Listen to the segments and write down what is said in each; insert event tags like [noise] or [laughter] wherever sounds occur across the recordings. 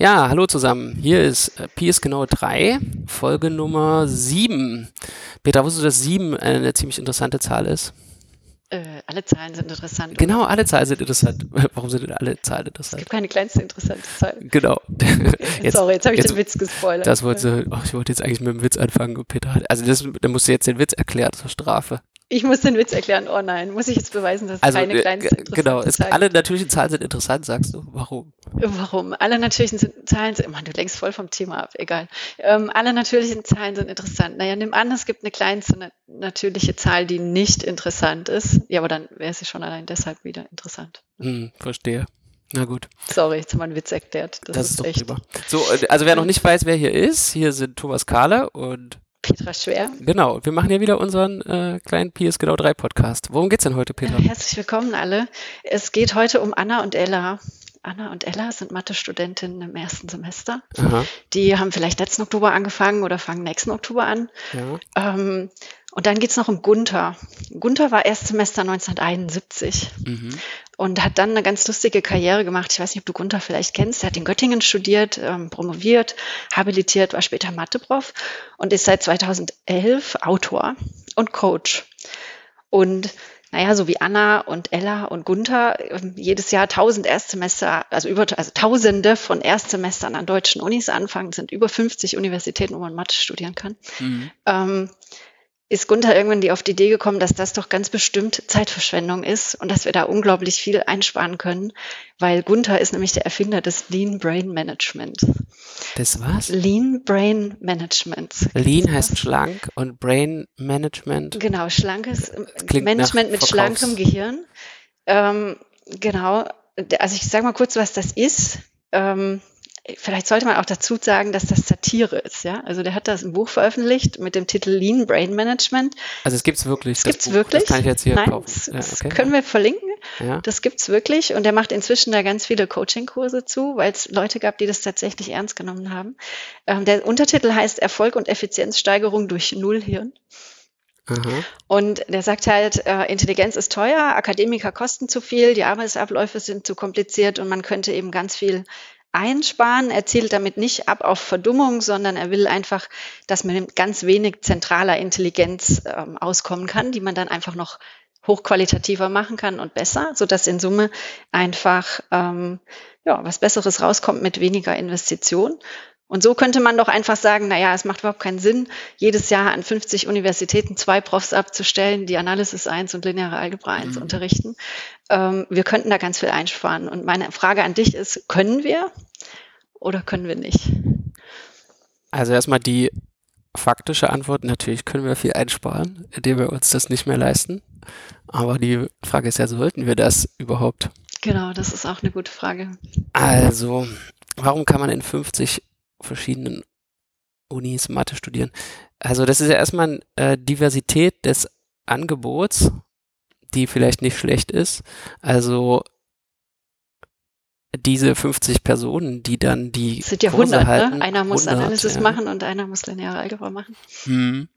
Ja, hallo zusammen. Hier ist äh, ist genau 3, Folge Nummer 7. Peter, wusstest du, dass 7 eine ziemlich interessante Zahl ist? Äh, alle Zahlen sind interessant. Genau, alle Zahlen sind interessant. [laughs] Warum sind denn alle Zahlen interessant? Es gibt keine kleinste interessante Zahl. Genau. [laughs] Jetzt, Sorry, jetzt habe ich jetzt, den Witz gespoilert. Das wollte, oh, ich wollte jetzt eigentlich mit dem Witz anfangen, Peter. Also das, dann musst du jetzt den Witz erklären zur Strafe. Ich muss den Witz erklären. Oh nein, muss ich jetzt beweisen, dass es also, keine kleinste äh, Genau, es, alle natürlichen Zahlen sind interessant, sagst du. Warum? Warum? Alle natürlichen Zahlen sind, Mann, du lenkst voll vom Thema ab, egal. Ähm, alle natürlichen Zahlen sind interessant. Naja, nimm an, es gibt eine kleinste natürliche Zahl, die nicht interessant ist. Ja, aber dann wäre sie schon allein deshalb wieder interessant. Hm, verstehe. Na gut. Sorry, jetzt haben wir einen Witz erklärt. Das, das ist, ist doch echt. Prima. So, äh, also wer noch nicht weiß, wer hier ist, hier sind Thomas Kahle und Petra Schwer. Genau, wir machen ja wieder unseren äh, kleinen PS Genau 3 Podcast. Worum geht's denn heute, Petra? Herzlich willkommen alle. Es geht heute um Anna und Ella. Anna und Ella sind Mathe-Studentinnen im ersten Semester. Aha. Die haben vielleicht letzten Oktober angefangen oder fangen nächsten Oktober an. Ja. Ähm, und dann geht's noch um Gunther. Gunther war Erstsemester 1971 mhm. Und hat dann eine ganz lustige Karriere gemacht. Ich weiß nicht, ob du Gunther vielleicht kennst. Er hat in Göttingen studiert, ähm, promoviert, habilitiert, war später Matheprof und ist seit 2011 Autor und Coach. Und naja, so wie Anna und Ella und Gunther ähm, jedes Jahr tausend Erstsemester, also über, also Tausende von Erstsemestern an deutschen Unis anfangen, sind über 50 Universitäten, wo man Mathe studieren kann. Mhm. Ähm, ist Gunther irgendwann die auf die Idee gekommen, dass das doch ganz bestimmt Zeitverschwendung ist und dass wir da unglaublich viel einsparen können, weil Gunther ist nämlich der Erfinder des Lean Brain Management. Das was? Lean Brain Management. Lean heißt schlank und Brain Management. Genau, schlankes Management mit schlankem Gehirn. Ähm, genau, also ich sage mal kurz, was das ist. Ähm, vielleicht sollte man auch dazu sagen, dass das Satire ist. Ja? Also der hat das ein Buch veröffentlicht mit dem Titel Lean Brain Management. Also es gibt es wirklich. Es gibt es wirklich. Das kann ich jetzt hier Nein, kaufen. Das, ja, okay. können wir verlinken. Ja. Das gibt es wirklich. Und er macht inzwischen da ganz viele Coaching-Kurse zu, weil es Leute gab, die das tatsächlich ernst genommen haben. Ähm, der Untertitel heißt Erfolg und Effizienzsteigerung durch Nullhirn. Und der sagt halt, äh, Intelligenz ist teuer, Akademiker kosten zu viel, die Arbeitsabläufe sind zu kompliziert und man könnte eben ganz viel einsparen. Er zielt damit nicht ab auf Verdummung, sondern er will einfach, dass man mit ganz wenig zentraler Intelligenz ähm, auskommen kann, die man dann einfach noch hochqualitativer machen kann und besser, so dass in Summe einfach ähm, ja, was Besseres rauskommt mit weniger Investition. Und so könnte man doch einfach sagen, na ja, es macht überhaupt keinen Sinn, jedes Jahr an 50 Universitäten zwei Profs abzustellen, die Analysis 1 und lineare Algebra 1 mhm. unterrichten. Ähm, wir könnten da ganz viel einsparen. Und meine Frage an dich ist, können wir oder können wir nicht? Also erstmal die faktische Antwort, natürlich können wir viel einsparen, indem wir uns das nicht mehr leisten. Aber die Frage ist ja, sollten wir das überhaupt? Genau, das ist auch eine gute Frage. Also, warum kann man in 50 verschiedenen Unis Mathe studieren. Also das ist ja erstmal äh, Diversität des Angebots, die vielleicht nicht schlecht ist. Also diese 50 Personen, die dann die das sind ja 100, ne? halten, ne? Einer muss 100, Analysis ja. machen und einer muss lineare Algebra machen. Mhm.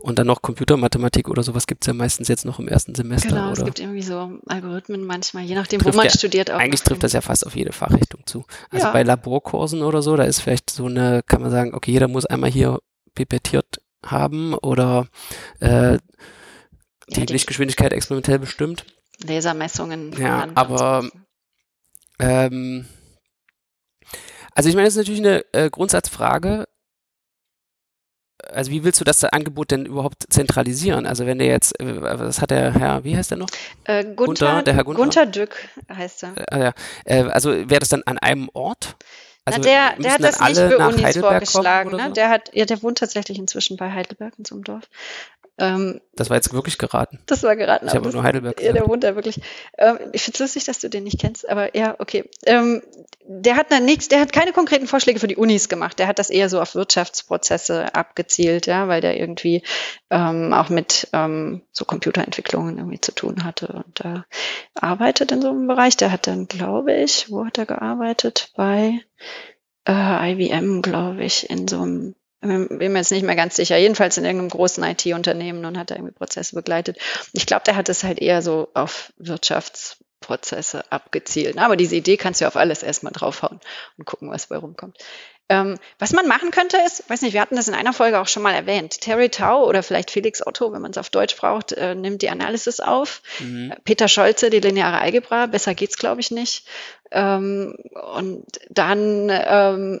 Und dann noch Computermathematik oder sowas gibt es ja meistens jetzt noch im ersten Semester. Genau, oder? es gibt irgendwie so Algorithmen manchmal, je nachdem, trifft wo man ja, studiert. Auch eigentlich trifft das ja fast auf jede Fachrichtung zu. Also ja. bei Laborkursen oder so, da ist vielleicht so eine, kann man sagen, okay, jeder muss einmal hier pipettiert haben oder äh, die, die Lichtgeschwindigkeit experimentell bestimmt. Lasermessungen. Ja, aber ähm, also ich meine, das ist natürlich eine äh, Grundsatzfrage. Also wie willst du das Angebot denn überhaupt zentralisieren? Also wenn der jetzt, äh, was hat der Herr, wie heißt der noch? Äh, Gunther, Gunther, der Herr Gunther. Gunther Dück heißt er. Äh, äh, also wäre das dann an einem Ort? Also Na, der, der hat das nicht für Unis vorgeschlagen. Ne? So? Der, hat, ja, der wohnt tatsächlich inzwischen bei Heidelberg in so einem Dorf. Ähm, das war jetzt wirklich geraten. Das war geraten. Ich habe nur Heidelberg gesagt. Ja, der wohnt da wirklich. Ähm, ich finde es lustig, dass du den nicht kennst, aber ja, okay. Ähm, der hat dann nichts, der hat keine konkreten Vorschläge für die Unis gemacht. Der hat das eher so auf Wirtschaftsprozesse abgezielt, ja, weil der irgendwie ähm, auch mit ähm, so Computerentwicklungen irgendwie zu tun hatte und da arbeitet in so einem Bereich. Der hat dann, glaube ich, wo hat er gearbeitet? Bei äh, IBM, glaube ich, in so einem bin mir jetzt nicht mehr ganz sicher, jedenfalls in irgendeinem großen IT-Unternehmen und hat da irgendwie Prozesse begleitet. Ich glaube, der hat es halt eher so auf Wirtschafts- Prozesse abgezielt. Aber diese Idee kannst du auf alles erstmal draufhauen und gucken, was bei rumkommt. Ähm, was man machen könnte, ist, weiß nicht, wir hatten das in einer Folge auch schon mal erwähnt. Terry Tau oder vielleicht Felix Otto, wenn man es auf Deutsch braucht, äh, nimmt die Analysis auf. Mhm. Peter Scholze, die lineare Algebra, besser geht's, glaube ich, nicht. Ähm, und dann ähm,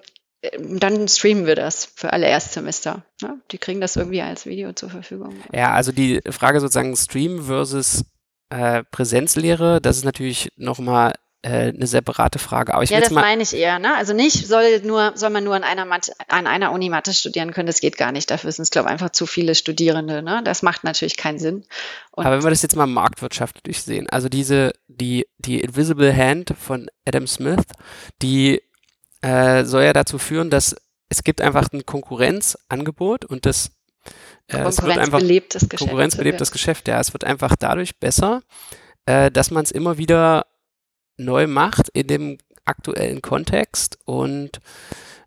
dann streamen wir das für alle Erstsemester. Ne? Die kriegen das irgendwie als Video zur Verfügung. Ja, also die Frage sozusagen Stream versus äh, Präsenzlehre, das ist natürlich nochmal äh, eine separate Frage. Aber ich ja, das meine ich eher. Ne? Also nicht soll nur soll man nur an einer Mathe, an einer Uni Mathe studieren können. Das geht gar nicht. Dafür sind es glaube ich einfach zu viele Studierende. Ne? Das macht natürlich keinen Sinn. Und Aber wenn wir das jetzt mal marktwirtschaftlich sehen, also diese die die Invisible Hand von Adam Smith, die äh, soll ja dazu führen, dass es gibt einfach ein Konkurrenzangebot und das äh, es wird einfach Geschäft, konkurrenzbelebtes Geschäft. Ja, es wird einfach dadurch besser, äh, dass man es immer wieder neu macht in dem aktuellen Kontext und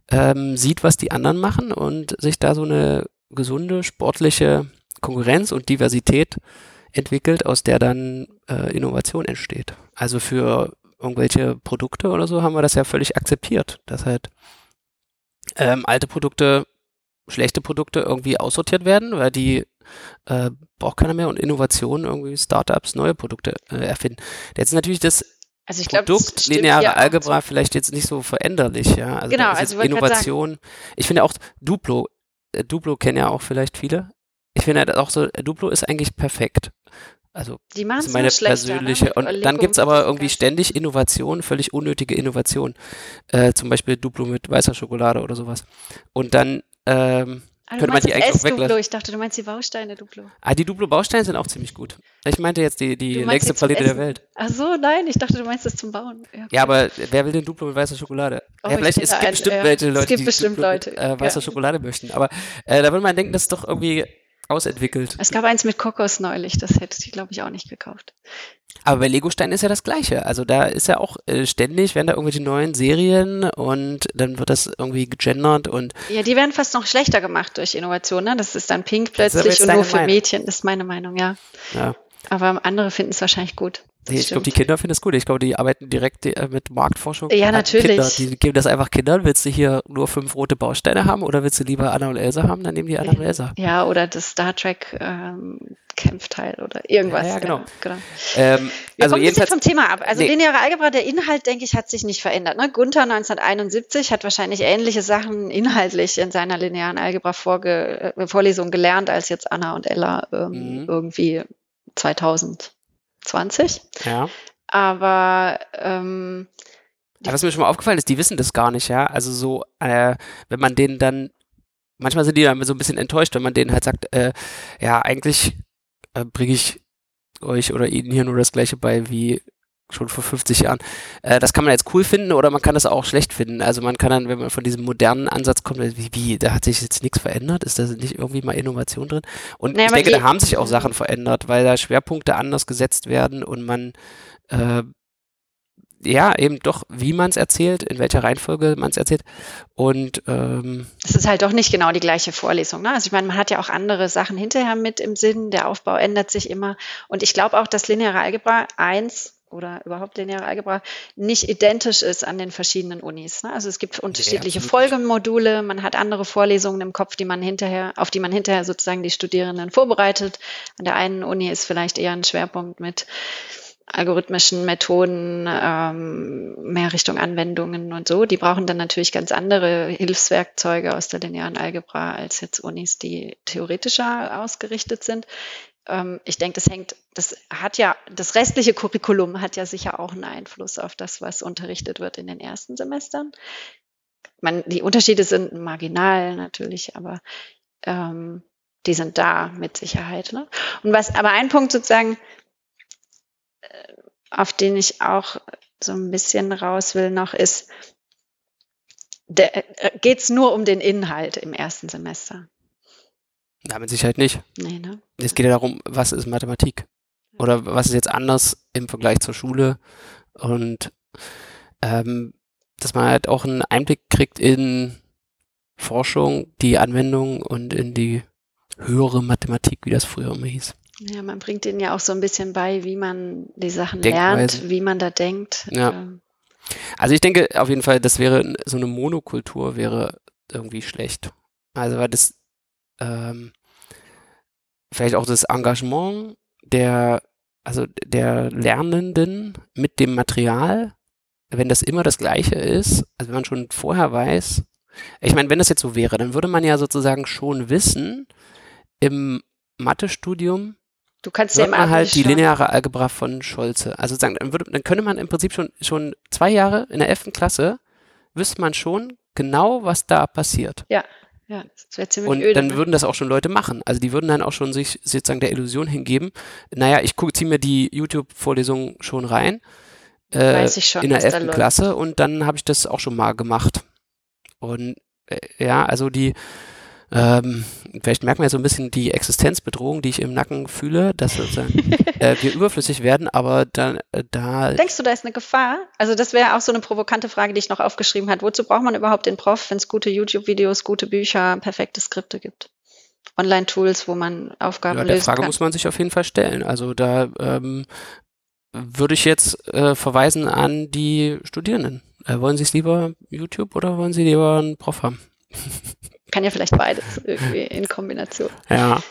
ähm, sieht, was die anderen machen und sich da so eine gesunde sportliche Konkurrenz und Diversität entwickelt, aus der dann äh, Innovation entsteht. Also für irgendwelche Produkte oder so haben wir das ja völlig akzeptiert, dass halt ähm, alte Produkte, schlechte Produkte irgendwie aussortiert werden, weil die äh, braucht keiner mehr und Innovationen irgendwie Startups neue Produkte äh, erfinden. Jetzt ist natürlich das also ich Produkt, glaub, lineare Algebra vielleicht jetzt nicht so veränderlich, ja. Also genau, also Innovation. Ich finde auch Duplo, äh, Duplo kennen ja auch vielleicht viele. Ich finde halt auch so, Duplo ist eigentlich perfekt. Also die das ist meine persönliche. Ne? Und dann gibt es aber irgendwie ständig Innovationen, völlig unnötige Innovationen. Äh, zum Beispiel Duplo mit weißer Schokolade oder sowas. Und dann ähm, Ah, könnte man die eigentlich auch weglassen. Ich dachte, du meinst die Bausteine Duplo. Ah, die Duplo-Bausteine sind auch ziemlich gut. Ich meinte jetzt die, die längste Palette der Welt. Ach so, nein, ich dachte, du meinst das zum Bauen. Ja, okay. ja aber wer will den Duplo mit weißer Schokolade? Oh, ja, vielleicht es gibt ein, bestimmt ja. welche Leute, es gibt die bestimmt Duplo Leute. mit äh, weißer. Schokolade möchten. Aber äh, da würde man denken, das ist doch irgendwie ausentwickelt. Es gab eins mit Kokos neulich, das hätte ich, glaube ich, auch nicht gekauft. Aber bei Legostein ist ja das Gleiche. Also da ist ja auch äh, ständig, werden da irgendwelche neuen Serien und dann wird das irgendwie gegendert und. Ja, die werden fast noch schlechter gemacht durch Innovation. Ne? Das ist dann pink plötzlich und nur für Meinung. Mädchen. Das ist meine Meinung, ja. ja. Aber andere finden es wahrscheinlich gut. Nee, ich glaube, die Kinder finden es gut. Ich glaube, die arbeiten direkt äh, mit Marktforschung. Ja, natürlich. Kinder. Die geben das einfach Kindern. Willst du hier nur fünf rote Bausteine haben oder willst du lieber Anna und Elsa haben? Dann nehmen die Anna und Elsa. Ja, oder das Star Trek ähm, Kämpfteil oder irgendwas. Ja, ja genau. Genau. Ähm, Wir also kommen jedenfalls vom Thema ab. Also nee. lineare Algebra, der Inhalt, denke ich, hat sich nicht verändert. Ne? Gunther 1971 hat wahrscheinlich ähnliche Sachen inhaltlich in seiner linearen Algebra-Vorlesung äh, gelernt, als jetzt Anna und Ella ähm, mhm. irgendwie 2020. Ja. Aber ähm, ja, was mir schon mal aufgefallen ist, die wissen das gar nicht, ja. Also so, äh, wenn man denen dann, manchmal sind die dann so ein bisschen enttäuscht, wenn man denen halt sagt, äh, ja, eigentlich äh, bringe ich euch oder ihnen hier nur das gleiche bei wie schon vor 50 Jahren. Äh, das kann man jetzt cool finden oder man kann das auch schlecht finden. Also man kann dann, wenn man von diesem modernen Ansatz kommt, wie, wie da hat sich jetzt nichts verändert? Ist da nicht irgendwie mal Innovation drin? Und naja, ich denke, da haben sich auch Sachen verändert, weil da Schwerpunkte anders gesetzt werden und man äh, ja, eben doch, wie man es erzählt, in welcher Reihenfolge man es erzählt. Und ähm, es ist halt doch nicht genau die gleiche Vorlesung. Ne? Also ich meine, man hat ja auch andere Sachen hinterher mit im Sinn. Der Aufbau ändert sich immer. Und ich glaube auch, dass lineare Algebra 1 oder überhaupt lineare Algebra nicht identisch ist an den verschiedenen Unis. Ne? Also es gibt unterschiedliche ja, Folgemodule, man hat andere Vorlesungen im Kopf, die man hinterher, auf die man hinterher sozusagen die Studierenden vorbereitet. An der einen Uni ist vielleicht eher ein Schwerpunkt mit algorithmischen Methoden, ähm, mehr Richtung Anwendungen und so. Die brauchen dann natürlich ganz andere Hilfswerkzeuge aus der linearen Algebra als jetzt Unis, die theoretischer ausgerichtet sind. Ähm, ich denke, das hängt, das hat ja, das restliche Curriculum hat ja sicher auch einen Einfluss auf das, was unterrichtet wird in den ersten Semestern. Man, die Unterschiede sind marginal natürlich, aber ähm, die sind da mit Sicherheit. Ne? Und was, aber ein Punkt sozusagen, äh, auf den ich auch so ein bisschen raus will noch, ist, äh, geht es nur um den Inhalt im ersten Semester. Ja, mit Sicherheit nicht. Nee, ne? Es geht ja darum, was ist Mathematik? Oder was ist jetzt anders im Vergleich zur Schule? Und ähm, dass man halt auch einen Einblick kriegt in Forschung, die Anwendung und in die höhere Mathematik, wie das früher immer hieß. Ja, man bringt ihnen ja auch so ein bisschen bei, wie man die Sachen Denkweise. lernt, wie man da denkt. Ja. Also ich denke auf jeden Fall, das wäre so eine Monokultur wäre irgendwie schlecht. Also weil das ähm, vielleicht auch das Engagement der also der Lernenden mit dem Material, wenn das immer das gleiche ist, also wenn man schon vorher weiß, ich meine, wenn das jetzt so wäre, dann würde man ja sozusagen schon wissen, im Mathestudium Du kannst ja immer halt die lineare Algebra von Scholze. Also sagen, dann, würde, dann könnte man im Prinzip schon, schon zwei Jahre in der 11. Klasse, wüsste man schon genau, was da passiert. Ja, ja, das wäre ziemlich Und öde, dann ne? würden das auch schon Leute machen. Also die würden dann auch schon sich sozusagen der Illusion hingeben, naja, ich ziehe mir die YouTube-Vorlesung schon rein. Äh, Weiß ich schon, in der 11. Klasse und dann habe ich das auch schon mal gemacht. Und äh, ja, also die, ähm, vielleicht man ja so ein bisschen die Existenzbedrohung, die ich im Nacken fühle, dass [laughs] äh, wir überflüssig werden, aber dann äh, da. Denkst du, da ist eine Gefahr? Also das wäre auch so eine provokante Frage, die ich noch aufgeschrieben habe. Wozu braucht man überhaupt den Prof, wenn es gute YouTube-Videos, gute Bücher, perfekte Skripte gibt? Online-Tools, wo man Aufgaben ja, der Frage kann. muss man sich auf jeden Fall stellen. Also da ähm, würde ich jetzt äh, verweisen an die Studierenden. Äh, wollen Sie es lieber YouTube oder wollen Sie lieber einen Prof haben? [laughs] Kann ja vielleicht beides irgendwie in Kombination. Ja.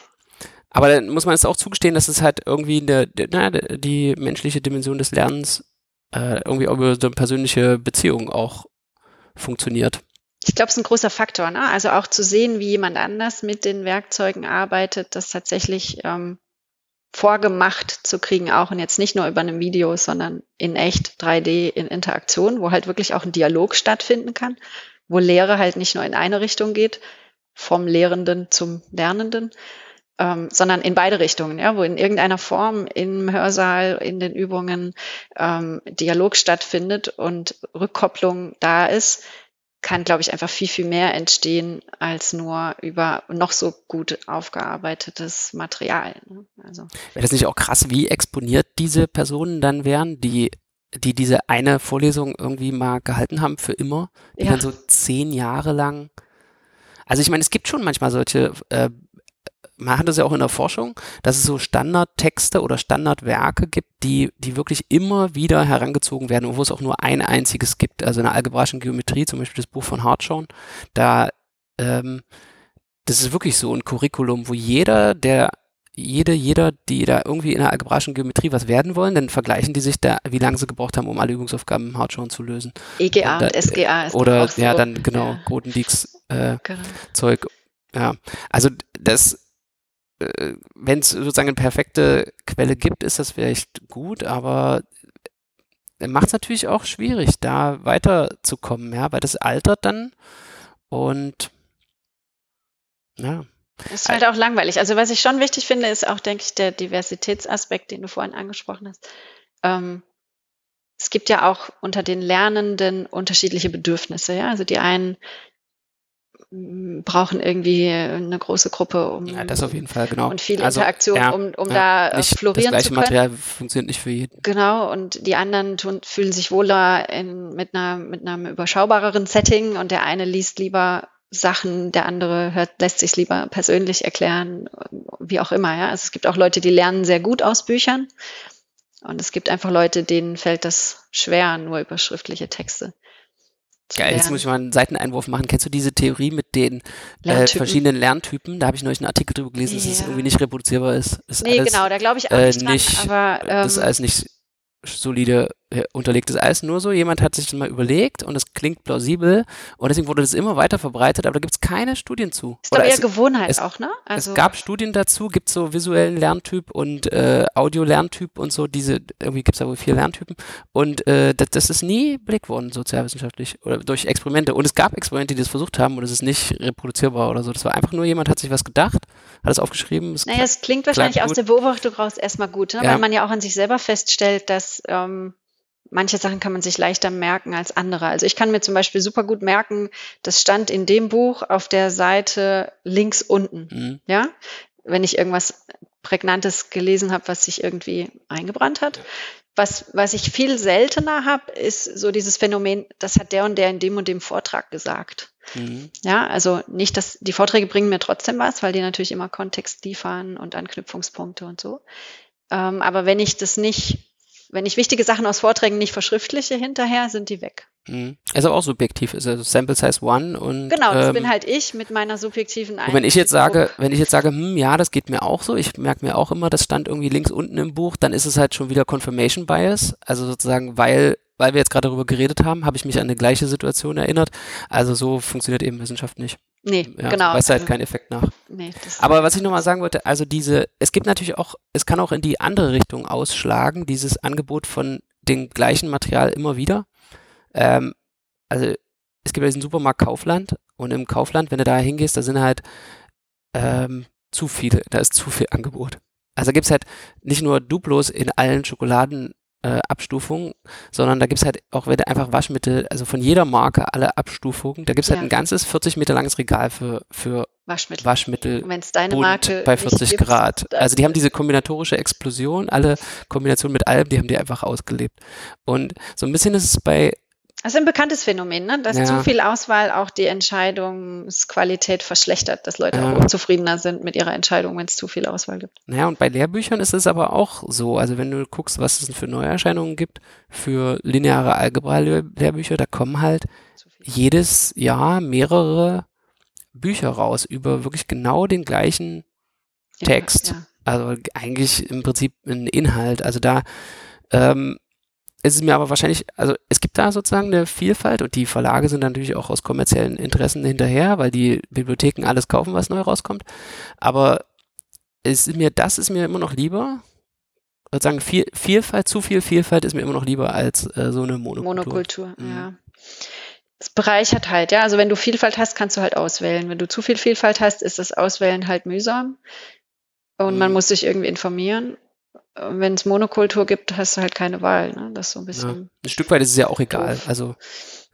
Aber dann muss man es auch zugestehen, dass es halt irgendwie der, na, die menschliche Dimension des Lernens äh, irgendwie über so eine persönliche Beziehung auch funktioniert. Ich glaube, es ist ein großer Faktor. Ne? Also auch zu sehen, wie jemand anders mit den Werkzeugen arbeitet, das tatsächlich ähm, vorgemacht zu kriegen, auch und jetzt nicht nur über einem Video, sondern in echt 3D in Interaktion, wo halt wirklich auch ein Dialog stattfinden kann wo Lehre halt nicht nur in eine Richtung geht, vom Lehrenden zum Lernenden, ähm, sondern in beide Richtungen, ja, wo in irgendeiner Form im Hörsaal, in den Übungen ähm, Dialog stattfindet und Rückkopplung da ist, kann, glaube ich, einfach viel, viel mehr entstehen als nur über noch so gut aufgearbeitetes Material. Ne? Also. Wäre das nicht auch krass, wie exponiert diese Personen dann wären, die die diese eine Vorlesung irgendwie mal gehalten haben für immer, die ja. dann so zehn Jahre lang. Also ich meine, es gibt schon manchmal solche, äh, man hat das ja auch in der Forschung, dass es so Standardtexte oder Standardwerke gibt, die, die wirklich immer wieder herangezogen werden und wo es auch nur ein einziges gibt. Also in der algebraischen Geometrie, zum Beispiel das Buch von Hartshorn, da, ähm, das ist wirklich so ein Curriculum, wo jeder, der jede, jeder, die da irgendwie in der algebraischen Geometrie was werden wollen, dann vergleichen die sich da, wie lange sie gebraucht haben, um alle Übungsaufgaben im Hartshorn zu lösen. EGA und, und SGA ist Oder auch so. ja, dann genau, ja. Grothendieck äh, genau. Zeug. Ja, also das, äh, wenn es sozusagen eine perfekte Quelle gibt, ist das vielleicht gut, aber macht es natürlich auch schwierig, da weiterzukommen, ja, weil das altert dann und ja. Das ist halt auch langweilig. Also was ich schon wichtig finde, ist auch, denke ich, der Diversitätsaspekt, den du vorhin angesprochen hast. Ähm, es gibt ja auch unter den Lernenden unterschiedliche Bedürfnisse. Ja? Also die einen mm, brauchen irgendwie eine große Gruppe um ja, das auf jeden Fall genau und viel also, Interaktion ja, um, um ja, da nicht florieren das gleiche zu können. Material funktioniert nicht für jeden genau und die anderen tun, fühlen sich wohler in, mit einer mit einem überschaubareren Setting und der eine liest lieber Sachen, der andere hört, lässt sich lieber persönlich erklären, wie auch immer. Ja? Also es gibt auch Leute, die lernen sehr gut aus Büchern und es gibt einfach Leute, denen fällt das schwer, nur über schriftliche Texte. Geil, jetzt muss ich mal einen Seiteneinwurf machen. Kennst du diese Theorie mit den äh, verschiedenen Lerntypen? Da habe ich neulich einen Artikel drüber gelesen, dass es irgendwie nicht reproduzierbar ist. ist nee, alles, genau, da glaube ich auch äh, nicht, dran, nicht aber ähm, das ist alles nicht solide unterlegtes Eis. Nur so, jemand hat sich das mal überlegt und es klingt plausibel und deswegen wurde das immer weiter verbreitet, aber da gibt es keine Studien zu. Ist doch eher Gewohnheit es, auch, ne? Also es gab Studien dazu, gibt so visuellen Lerntyp und äh, Audio-Lerntyp und so, diese, irgendwie gibt es da wohl vier Lerntypen und äh, das, das ist nie belegt worden, sozialwissenschaftlich oder durch Experimente. Und es gab Experimente, die das versucht haben und es ist nicht reproduzierbar oder so. Das war einfach nur jemand hat sich was gedacht, hat es aufgeschrieben. Es naja, es klingt wahrscheinlich aus der Beobachtung raus erstmal gut, ne? Ja. weil man ja auch an sich selber feststellt, dass ähm, manche Sachen kann man sich leichter merken als andere. Also ich kann mir zum Beispiel super gut merken, das stand in dem Buch auf der Seite links unten. Mhm. Ja, wenn ich irgendwas Prägnantes gelesen habe, was sich irgendwie eingebrannt hat. Was, was ich viel seltener habe, ist so dieses Phänomen, das hat der und der in dem und dem Vortrag gesagt. Mhm. Ja, also nicht, dass die Vorträge bringen mir trotzdem was, weil die natürlich immer Kontext liefern und Anknüpfungspunkte und so. Ähm, aber wenn ich das nicht, wenn ich wichtige Sachen aus Vorträgen nicht verschriftliche hinterher, sind die weg. Mhm. Ist aber auch subjektiv, ist also Sample Size One und genau, das ähm, bin halt ich mit meiner subjektiven Einstellung. wenn ich jetzt sage, wenn ich jetzt sage, hm, ja, das geht mir auch so, ich merke mir auch immer, das stand irgendwie links unten im Buch, dann ist es halt schon wieder Confirmation Bias, also sozusagen, weil weil wir jetzt gerade darüber geredet haben, habe ich mich an eine gleiche Situation erinnert. Also so funktioniert eben Wissenschaft nicht. Nee, ja, genau. Weiß halt also, keinen Effekt nach. Nee, Aber was ich nochmal sagen wollte, also diese, es gibt natürlich auch, es kann auch in die andere Richtung ausschlagen, dieses Angebot von dem gleichen Material immer wieder. Ähm, also es gibt ja diesen Supermarkt Kaufland und im Kaufland, wenn du da hingehst, da sind halt ähm, zu viele, da ist zu viel Angebot. Also gibt es halt nicht nur Duplos in allen Schokoladenabstufungen, äh, sondern da gibt es halt auch du einfach Waschmittel, also von jeder Marke alle Abstufungen. Da gibt es halt ja. ein ganzes 40 Meter langes Regal für, für Waschmittel. Waschmittel Wenn es deine Marke bei 40 gibt, Grad. Also die haben diese kombinatorische Explosion, alle Kombinationen mit allem, die haben die einfach ausgelebt. Und so ein bisschen ist es bei das ist ein bekanntes Phänomen, ne? dass ja. zu viel Auswahl auch die Entscheidungsqualität verschlechtert, dass Leute ja. auch unzufriedener sind mit ihrer Entscheidung, wenn es zu viel Auswahl gibt. Naja, und bei Lehrbüchern ist es aber auch so. Also wenn du guckst, was es für Neuerscheinungen gibt für lineare Algebra-Lehrbücher, da kommen halt jedes Jahr mehrere Bücher raus über wirklich genau den gleichen Text. Ja, also eigentlich im Prinzip ein Inhalt. Also da ähm, es ist mir aber wahrscheinlich, also es gibt da sozusagen eine Vielfalt und die Verlage sind natürlich auch aus kommerziellen Interessen hinterher, weil die Bibliotheken alles kaufen, was neu rauskommt. Aber es ist mir, das ist mir immer noch lieber. Sozusagen viel, Vielfalt, zu viel Vielfalt ist mir immer noch lieber als äh, so eine Monokultur. Monokultur, mhm. ja. Es bereichert halt, ja. Also wenn du Vielfalt hast, kannst du halt auswählen. Wenn du zu viel Vielfalt hast, ist das Auswählen halt mühsam. Und mhm. man muss sich irgendwie informieren wenn es Monokultur gibt, hast du halt keine Wahl. Ne? Das ist so ein bisschen. Ja. Ein Stück weit ist es ja auch egal. Also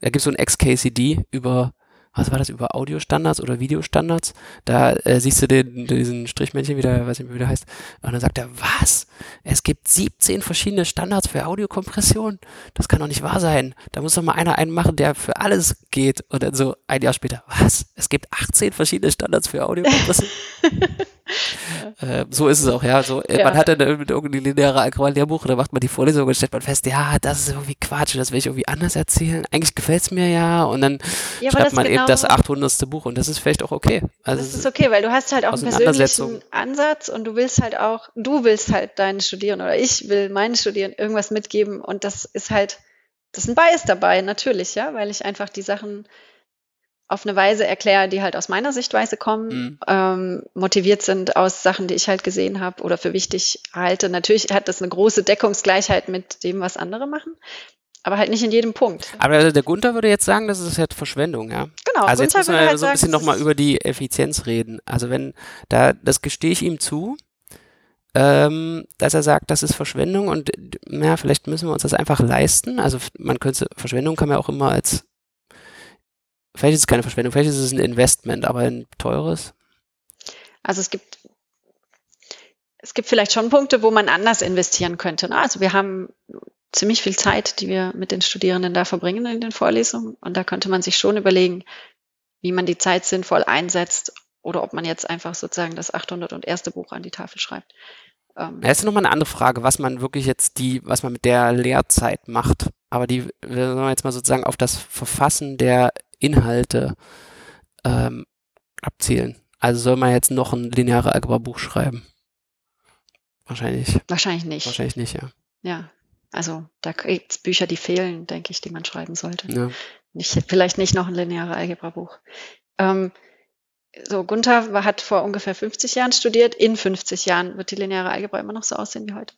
da gibt es so ein XKCD über was war das, über Audiostandards oder Videostandards. Da äh, siehst du den, diesen Strichmännchen wieder, weiß nicht mehr, wie der heißt. Und dann sagt er, was? Es gibt 17 verschiedene Standards für Audiokompression? Das kann doch nicht wahr sein. Da muss doch mal einer einen machen, der für alles geht. Und dann so ein Jahr später, was? Es gibt 18 verschiedene Standards für [laughs] Audiokompression? [laughs] [laughs] äh, so ist es auch, ja. So, äh, ja. Man hat dann irgendwie lineare Alkohol-Lehrbuch und dann macht man die Vorlesung und stellt man fest, ja, das ist irgendwie Quatsch, das will ich irgendwie anders erzählen. Eigentlich gefällt es mir ja. Und dann ja, schreibt man genau eben das 800. Buch und das ist vielleicht auch okay. Also das ist okay, weil du hast halt auch einen persönlichen Ansatz und du willst halt auch, du willst halt deinen Studierenden oder ich will meinen Studierenden irgendwas mitgeben und das ist halt, das ist ein Bias dabei, natürlich, ja, weil ich einfach die Sachen auf eine Weise erkläre, die halt aus meiner Sichtweise kommen, mhm. ähm, motiviert sind aus Sachen, die ich halt gesehen habe oder für wichtig halte. Natürlich hat das eine große Deckungsgleichheit mit dem, was andere machen, aber halt nicht in jedem Punkt. Aber der Gunther würde jetzt sagen, das ist halt Verschwendung, ja. Genau. Also jetzt müssen wir halt so ein bisschen nochmal über die Effizienz reden. Also wenn, da, das gestehe ich ihm zu, ähm, dass er sagt, das ist Verschwendung und ja, vielleicht müssen wir uns das einfach leisten. Also man könnte, Verschwendung kann man auch immer als Vielleicht ist es keine Verschwendung, vielleicht ist es ein Investment, aber ein teures. Also es gibt es gibt vielleicht schon Punkte, wo man anders investieren könnte. Ne? Also wir haben ziemlich viel Zeit, die wir mit den Studierenden da verbringen in den Vorlesungen. Und da könnte man sich schon überlegen, wie man die Zeit sinnvoll einsetzt oder ob man jetzt einfach sozusagen das 801. Buch an die Tafel schreibt. Ähm, ja, ist nochmal eine andere Frage, was man wirklich jetzt die, was man mit der Lehrzeit macht. Aber die, wenn wir jetzt mal sozusagen auf das Verfassen der Inhalte ähm, abzielen. Also soll man jetzt noch ein lineare Algebra-Buch schreiben? Wahrscheinlich. Wahrscheinlich nicht. Wahrscheinlich nicht, ja. Ja, also da gibt es Bücher, die fehlen, denke ich, die man schreiben sollte. Ja. Nicht, vielleicht nicht noch ein lineare Algebra-Buch. Ähm, so, Gunther hat vor ungefähr 50 Jahren studiert. In 50 Jahren wird die lineare Algebra immer noch so aussehen wie heute.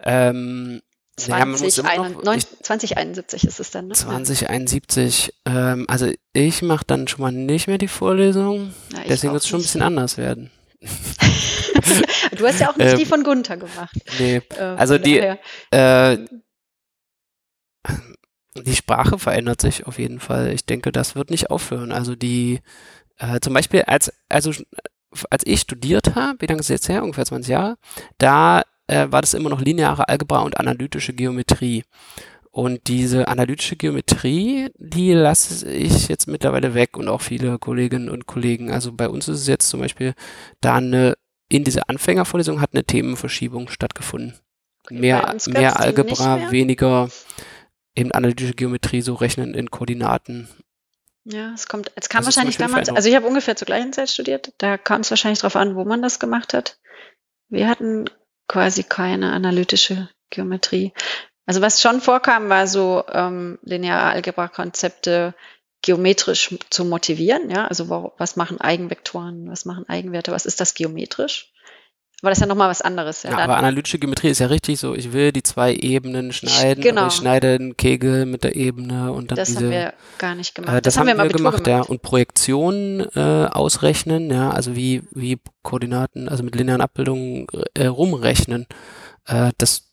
Ähm, 20, ja, noch, 2071 ist es dann, ne? 2071. Ähm, also ich mache dann schon mal nicht mehr die Vorlesung. Ja, Deswegen wird es schon ein bisschen anders werden. [laughs] du hast ja auch nicht ähm, die von Gunther gemacht. Nee, ähm, also die, äh, die Sprache verändert sich auf jeden Fall. Ich denke, das wird nicht aufhören. Also die, äh, zum Beispiel als, also als ich studiert habe, wie lange ist es jetzt her? Ungefähr 20 Jahre, da äh, war das immer noch lineare Algebra und analytische Geometrie. Und diese analytische Geometrie, die lasse ich jetzt mittlerweile weg und auch viele Kolleginnen und Kollegen. Also bei uns ist es jetzt zum Beispiel da eine, in dieser Anfängervorlesung hat eine Themenverschiebung stattgefunden. Mehr, mehr Algebra, mehr. weniger eben analytische Geometrie, so rechnen in Koordinaten. Ja, es kommt, es kam das wahrscheinlich damals, also ich habe ungefähr zur gleichen Zeit studiert, da kam es wahrscheinlich darauf an, wo man das gemacht hat. Wir hatten quasi keine analytische Geometrie. Also was schon vorkam, war so ähm, lineare Algebra-Konzepte geometrisch zu motivieren. Ja, also was machen Eigenvektoren, was machen Eigenwerte, was ist das geometrisch? Aber das ist ja nochmal was anderes. Ja, ja aber analytische Geometrie ist ja richtig so, ich will die zwei Ebenen schneiden, genau. ich schneide einen Kegel mit der Ebene und dann Das diese, haben wir gar nicht gemacht. Äh, das, das, haben wir, wir gemacht, gemacht, ja. Und Projektionen äh, ausrechnen, ja, also wie, wie Koordinaten, also mit linearen Abbildungen äh, rumrechnen, äh, das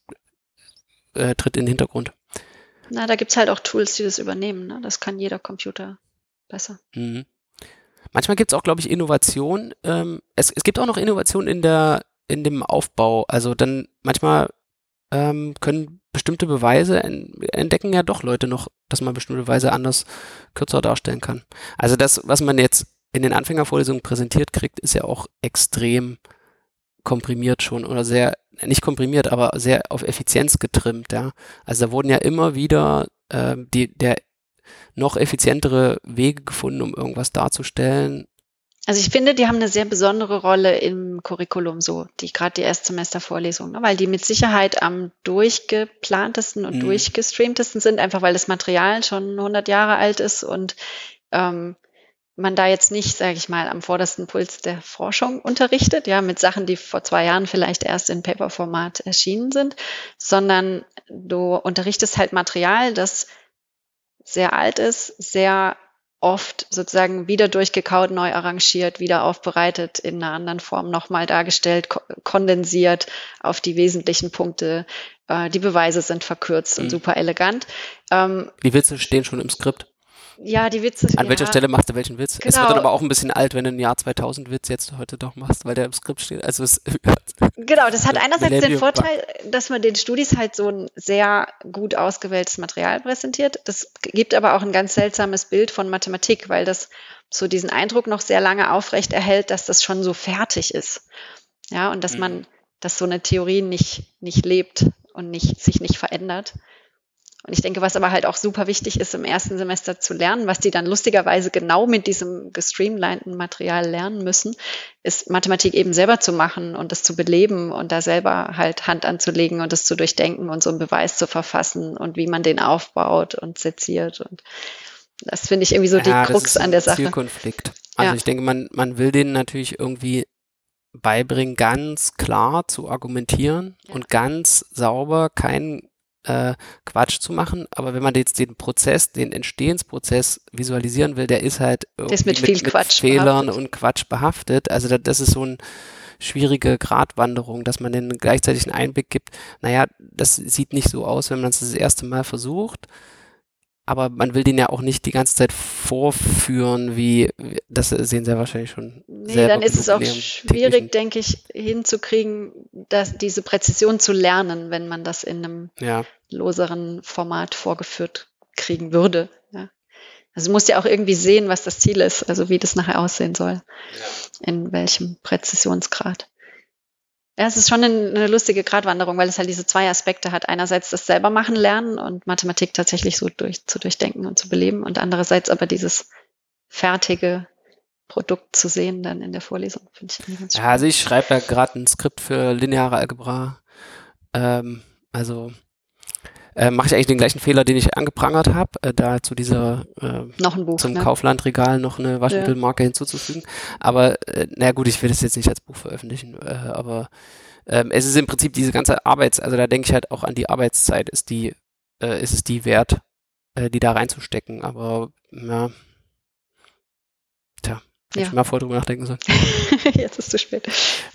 äh, tritt in den Hintergrund. Na, da gibt's halt auch Tools, die das übernehmen. Ne? Das kann jeder Computer besser. Mhm. Manchmal gibt's auch, glaube ich, Innovation. Ähm, es, es gibt auch noch Innovation in der in dem Aufbau. Also dann manchmal ähm, können bestimmte Beweise entdecken ja doch Leute noch, dass man bestimmte Beweise anders kürzer darstellen kann. Also das, was man jetzt in den Anfängervorlesungen präsentiert kriegt, ist ja auch extrem komprimiert schon oder sehr, nicht komprimiert, aber sehr auf Effizienz getrimmt, ja. Also da wurden ja immer wieder äh, die, der noch effizientere Wege gefunden, um irgendwas darzustellen, also ich finde, die haben eine sehr besondere Rolle im Curriculum, so die gerade die Erstsemestervorlesungen, ne? weil die mit Sicherheit am durchgeplantesten und mhm. durchgestreamtesten sind, einfach weil das Material schon 100 Jahre alt ist und ähm, man da jetzt nicht, sage ich mal, am vordersten Puls der Forschung unterrichtet, ja, mit Sachen, die vor zwei Jahren vielleicht erst in Paperformat erschienen sind, sondern du unterrichtest halt Material, das sehr alt ist, sehr oft sozusagen wieder durchgekaut, neu arrangiert, wieder aufbereitet, in einer anderen Form nochmal dargestellt, kondensiert auf die wesentlichen Punkte. Äh, die Beweise sind verkürzt mhm. und super elegant. Ähm, die Witze stehen schon im Skript. Ja, die Witze. An ja. welcher Stelle machst du welchen Witz? Genau. Es wird dann aber auch ein bisschen alt, wenn du einen Jahr 2000 Witz jetzt heute doch machst, weil der im Skript steht. Also es [laughs] genau, das hat einerseits den Vorteil, dass man den Studis halt so ein sehr gut ausgewähltes Material präsentiert. Das gibt aber auch ein ganz seltsames Bild von Mathematik, weil das so diesen Eindruck noch sehr lange aufrecht erhält, dass das schon so fertig ist. Ja, und dass mhm. man, dass so eine Theorie nicht, nicht lebt und nicht, sich nicht verändert. Und ich denke, was aber halt auch super wichtig ist, im ersten Semester zu lernen, was die dann lustigerweise genau mit diesem gestreamlinten Material lernen müssen, ist Mathematik eben selber zu machen und das zu beleben und da selber halt Hand anzulegen und das zu durchdenken und so einen Beweis zu verfassen und wie man den aufbaut und seziert. Und das finde ich irgendwie so ja, die Krux an der Sache. Zielkonflikt. Also ja. ich denke, man, man will denen natürlich irgendwie beibringen, ganz klar zu argumentieren ja. und ganz sauber keinen äh, Quatsch zu machen, aber wenn man jetzt den Prozess, den Entstehensprozess visualisieren will, der ist halt ist mit, viel mit, mit Fehlern behaftet. und Quatsch behaftet. Also das, das ist so ein schwierige Gratwanderung, dass man den gleichzeitig einen Einblick gibt. Naja, das sieht nicht so aus, wenn man es das erste Mal versucht aber man will den ja auch nicht die ganze Zeit vorführen, wie das sehen Sie ja wahrscheinlich schon. Nee, dann ist es auch schwierig, denke ich, hinzukriegen, dass diese Präzision zu lernen, wenn man das in einem ja. loseren Format vorgeführt kriegen würde. Ja. Also du musst ja auch irgendwie sehen, was das Ziel ist, also wie das nachher aussehen soll, in welchem Präzisionsgrad. Ja, es ist schon eine, lustige Gratwanderung, weil es halt diese zwei Aspekte hat. Einerseits das selber machen lernen und Mathematik tatsächlich so durch, zu durchdenken und zu beleben und andererseits aber dieses fertige Produkt zu sehen dann in der Vorlesung, finde ich ganz spannend. Ja, also ich schreibe ja gerade ein Skript für lineare Algebra. Ähm, also äh, mache ich eigentlich den gleichen Fehler, den ich angeprangert habe, äh, da zu dieser äh, noch ein Buch, zum ne? Kauflandregal noch eine Waschmittelmarke ja. hinzuzufügen. Aber äh, na gut, ich will das jetzt nicht als Buch veröffentlichen, äh, aber ähm, es ist im Prinzip diese ganze Arbeits, also da denke ich halt auch an die Arbeitszeit, ist die, äh, ist es die wert, äh, die da reinzustecken. Aber ja, tja, Hätte ja. ich mal vorher drüber nachdenken sollen. [laughs] Jetzt ist es zu spät.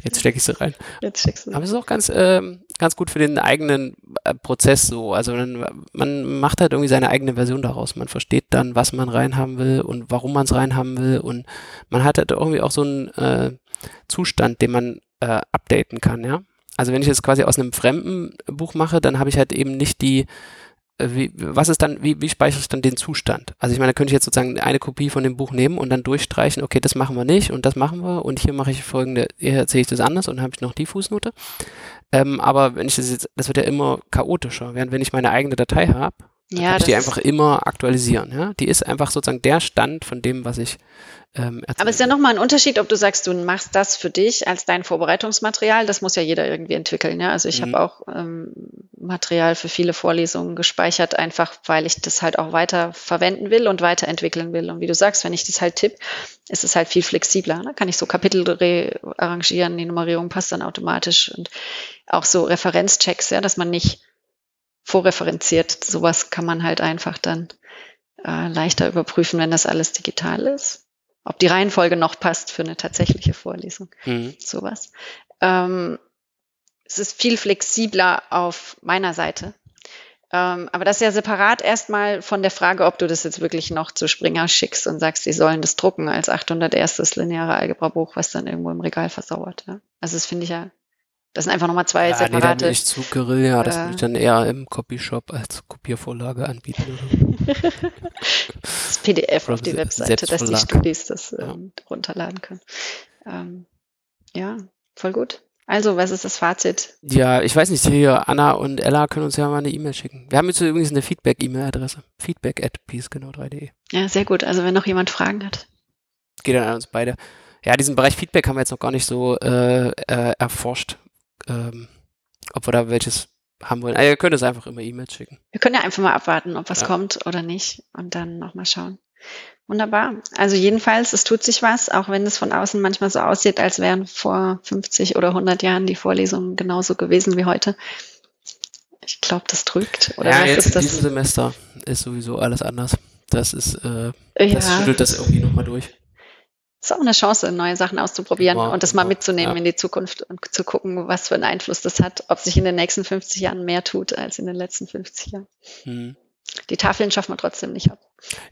Jetzt stecke ich sie rein. Jetzt steckst du. Aber es ist auch ganz, ähm, ganz gut für den eigenen äh, Prozess so. Also man, man macht halt irgendwie seine eigene Version daraus. Man versteht dann, was man reinhaben will und warum man es reinhaben will. Und man hat halt irgendwie auch so einen äh, Zustand, den man äh, updaten kann, ja. Also wenn ich jetzt quasi aus einem fremden Buch mache, dann habe ich halt eben nicht die wie, was ist dann, wie, wie speichere ich dann den Zustand? Also ich meine, da könnte ich jetzt sozusagen eine Kopie von dem Buch nehmen und dann durchstreichen, okay, das machen wir nicht und das machen wir und hier mache ich folgende, hier erzähle ich das anders und dann habe ich noch die Fußnote. Ähm, aber wenn ich das jetzt, das wird ja immer chaotischer, während wenn ich meine eigene Datei habe, ja, kann ich die einfach immer aktualisieren. Ja? Die ist einfach sozusagen der Stand von dem, was ich ähm, Aber es ist ja nochmal ein Unterschied, ob du sagst, du machst das für dich als dein Vorbereitungsmaterial. Das muss ja jeder irgendwie entwickeln. Ja? Also ich mhm. habe auch ähm, Material für viele Vorlesungen gespeichert, einfach weil ich das halt auch weiter verwenden will und weiterentwickeln will. Und wie du sagst, wenn ich das halt tippe, ist es halt viel flexibler. Ne? Kann ich so Kapitel rearrangieren, die Nummerierung passt dann automatisch und auch so Referenzchecks, ja, dass man nicht vorreferenziert. Sowas kann man halt einfach dann äh, leichter überprüfen, wenn das alles digital ist ob die Reihenfolge noch passt für eine tatsächliche Vorlesung. Mhm. Sowas. Ähm, es ist viel flexibler auf meiner Seite. Ähm, aber das ist ja separat erstmal von der Frage, ob du das jetzt wirklich noch zu Springer schickst und sagst, sie sollen das drucken als 801. lineare Algebra-Buch, was dann irgendwo im Regal versauert. Ja? Also das finde ich ja das sind einfach nochmal zwei ja, separate. Nee, dann bin ich zu Guerilla, das äh, würde ich dann eher im Copyshop als Kopiervorlage anbieten. [laughs] das PDF auf die Webseite, dass die Studis das ähm, runterladen können. Ähm, ja, voll gut. Also, was ist das Fazit? Ja, ich weiß nicht, hier Anna und Ella können uns ja mal eine E-Mail schicken. Wir haben jetzt übrigens eine Feedback-E-Mail-Adresse. Feedback at peacegenau3.de. Ja, sehr gut. Also, wenn noch jemand Fragen hat. Geht dann an uns beide. Ja, diesen Bereich Feedback haben wir jetzt noch gar nicht so äh, äh, erforscht ähm, ob wir da welches haben wollen. Also ihr könnt es einfach immer E-Mails schicken. Wir können ja einfach mal abwarten, ob was ja. kommt oder nicht und dann nochmal schauen. Wunderbar. Also jedenfalls, es tut sich was, auch wenn es von außen manchmal so aussieht, als wären vor 50 oder 100 Jahren die Vorlesungen genauso gewesen wie heute. Ich glaube, das drückt. Oder ja, jetzt in diesem Semester ist sowieso alles anders. Das ist, äh, das ja. schüttelt das irgendwie nochmal durch ist auch eine Chance, neue Sachen auszuprobieren wow, und das mal mitzunehmen ja. in die Zukunft und zu gucken, was für einen Einfluss das hat, ob sich in den nächsten 50 Jahren mehr tut als in den letzten 50 Jahren. Hm. Die Tafeln schaffen wir trotzdem nicht ab.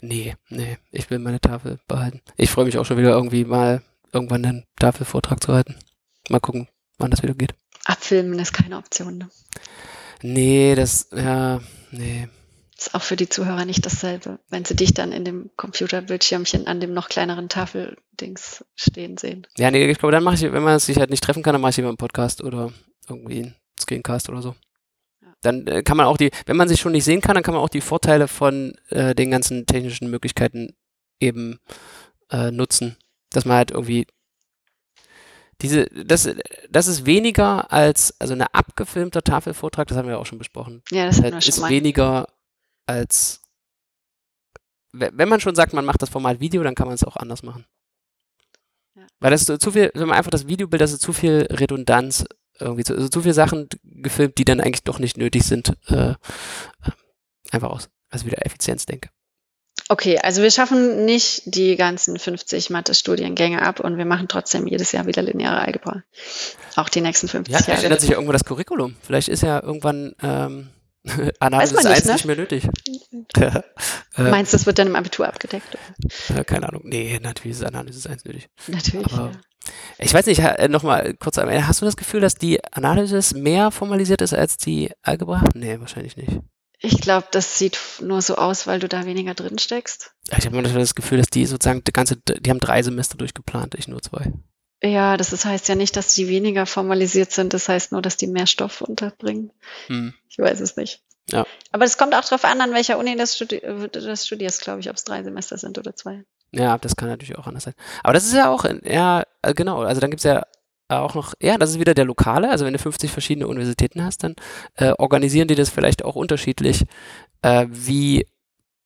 Nee, nee, ich will meine Tafel behalten. Ich freue mich auch schon wieder irgendwie mal irgendwann einen Tafelvortrag zu halten. Mal gucken, wann das wieder geht. Abfilmen ist keine Option, ne? Nee, das, ja, nee. Ist auch für die Zuhörer nicht dasselbe, wenn sie dich dann in dem Computerbildschirmchen an dem noch kleineren Tafeldings stehen sehen. Ja, nee, ich glaube, dann mache ich, wenn man sich halt nicht treffen kann, dann mache ich lieber einen Podcast oder irgendwie einen Screencast oder so. Ja. Dann äh, kann man auch die, wenn man sich schon nicht sehen kann, dann kann man auch die Vorteile von äh, den ganzen technischen Möglichkeiten eben äh, nutzen. Dass man halt irgendwie diese, das, das ist weniger als, also ein abgefilmter Tafelvortrag, das haben wir auch schon besprochen. Ja, das haben wir schon ist mal. weniger als wenn man schon sagt, man macht das Format Video, dann kann man es auch anders machen. Ja. Weil das ist zu viel, wenn man einfach das Videobild, das ist zu viel Redundanz, irgendwie zu, also zu viele Sachen gefilmt, die dann eigentlich doch nicht nötig sind. Äh, einfach aus, also wieder Effizienz denke. Okay, also wir schaffen nicht die ganzen 50 Mathe-Studiengänge ab und wir machen trotzdem jedes Jahr wieder lineare Algebra. Auch die nächsten 50 ja, Jahre. Vielleicht ändert sich ja irgendwo das Curriculum. Vielleicht ist ja irgendwann ähm, [laughs] Analyse ist nicht, ne? nicht mehr nötig. [laughs] Äh, Meinst du, das wird dann im Abitur abgedeckt? Äh, keine Ahnung. Nee, natürlich ist Analyse 1 nötig. Natürlich. Aber, ja. Ich weiß nicht, äh, nochmal kurz am Ende. Hast du das Gefühl, dass die Analysis mehr formalisiert ist als die Algebra? Nee, wahrscheinlich nicht. Ich glaube, das sieht nur so aus, weil du da weniger drin steckst. Ich habe manchmal das Gefühl, dass die sozusagen die ganze, die haben drei Semester durchgeplant, ich nur zwei. Ja, das ist, heißt ja nicht, dass die weniger formalisiert sind. Das heißt nur, dass die mehr Stoff unterbringen. Hm. Ich weiß es nicht. Ja. Aber es kommt auch darauf an, an welcher Uni das, studi das studierst, glaube ich, ob es drei Semester sind oder zwei. Ja, das kann natürlich auch anders sein. Aber das ist ja auch, ja, äh, genau, also dann gibt es ja auch noch, ja, das ist wieder der Lokale, also wenn du 50 verschiedene Universitäten hast, dann äh, organisieren die das vielleicht auch unterschiedlich, äh, wie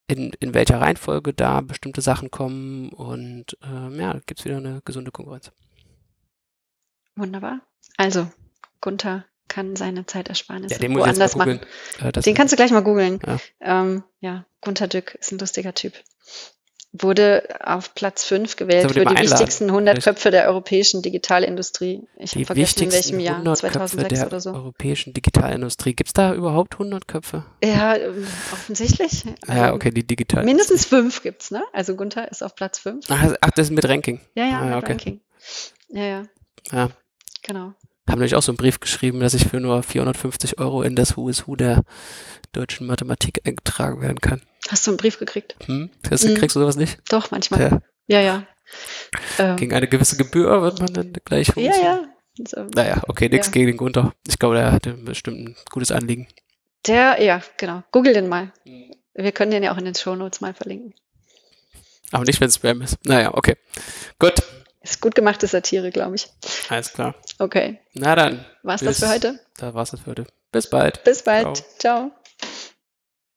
in, in welcher Reihenfolge da bestimmte Sachen kommen und äh, ja, gibt es wieder eine gesunde Konkurrenz. Wunderbar. Also, Gunther kann seine Zeitersparnisse ja, woanders machen. Äh, den kannst du gleich mal googeln. Ja. Ähm, ja, Gunther Dück ist ein lustiger Typ. Wurde auf Platz 5 gewählt für die einladen. wichtigsten 100 Vielleicht. Köpfe der europäischen Digitalindustrie. Ich habe vergessen, in welchem Jahr, 2006 oder so. europäischen Digitalindustrie. Gibt es da überhaupt 100 Köpfe? Ja, offensichtlich. Ja, ähm, okay, die digital. Mindestens fünf gibt es, ne? Also Gunther ist auf Platz 5. Ach, ach, das ist mit Ranking. Ja, ja, ah, mit okay. Ranking. Ja, ja. Ja. Genau. haben nämlich auch so einen Brief geschrieben, dass ich für nur 450 Euro in das Who is Who der deutschen Mathematik eingetragen werden kann. Hast du einen Brief gekriegt? Hm? Hast, hm. Kriegst du sowas nicht? Doch, manchmal. Ja, ja. ja. Ähm. Gegen eine gewisse Gebühr wird man dann gleich. Ja, ja. So. Naja, okay, nichts ja. gegen den Gunther. Ich glaube, der hatte bestimmt ein gutes Anliegen. Der, ja, genau. Google den mal. Hm. Wir können den ja auch in den Show Notes mal verlinken. Aber nicht, wenn es Spam ist. Naja, okay. Gut. Ist gut gemachte Satire, glaube ich. Alles klar. Okay. Na dann. War's das für heute? Da war's das für heute. Bis bald. Bis bald. Ciao. Ciao.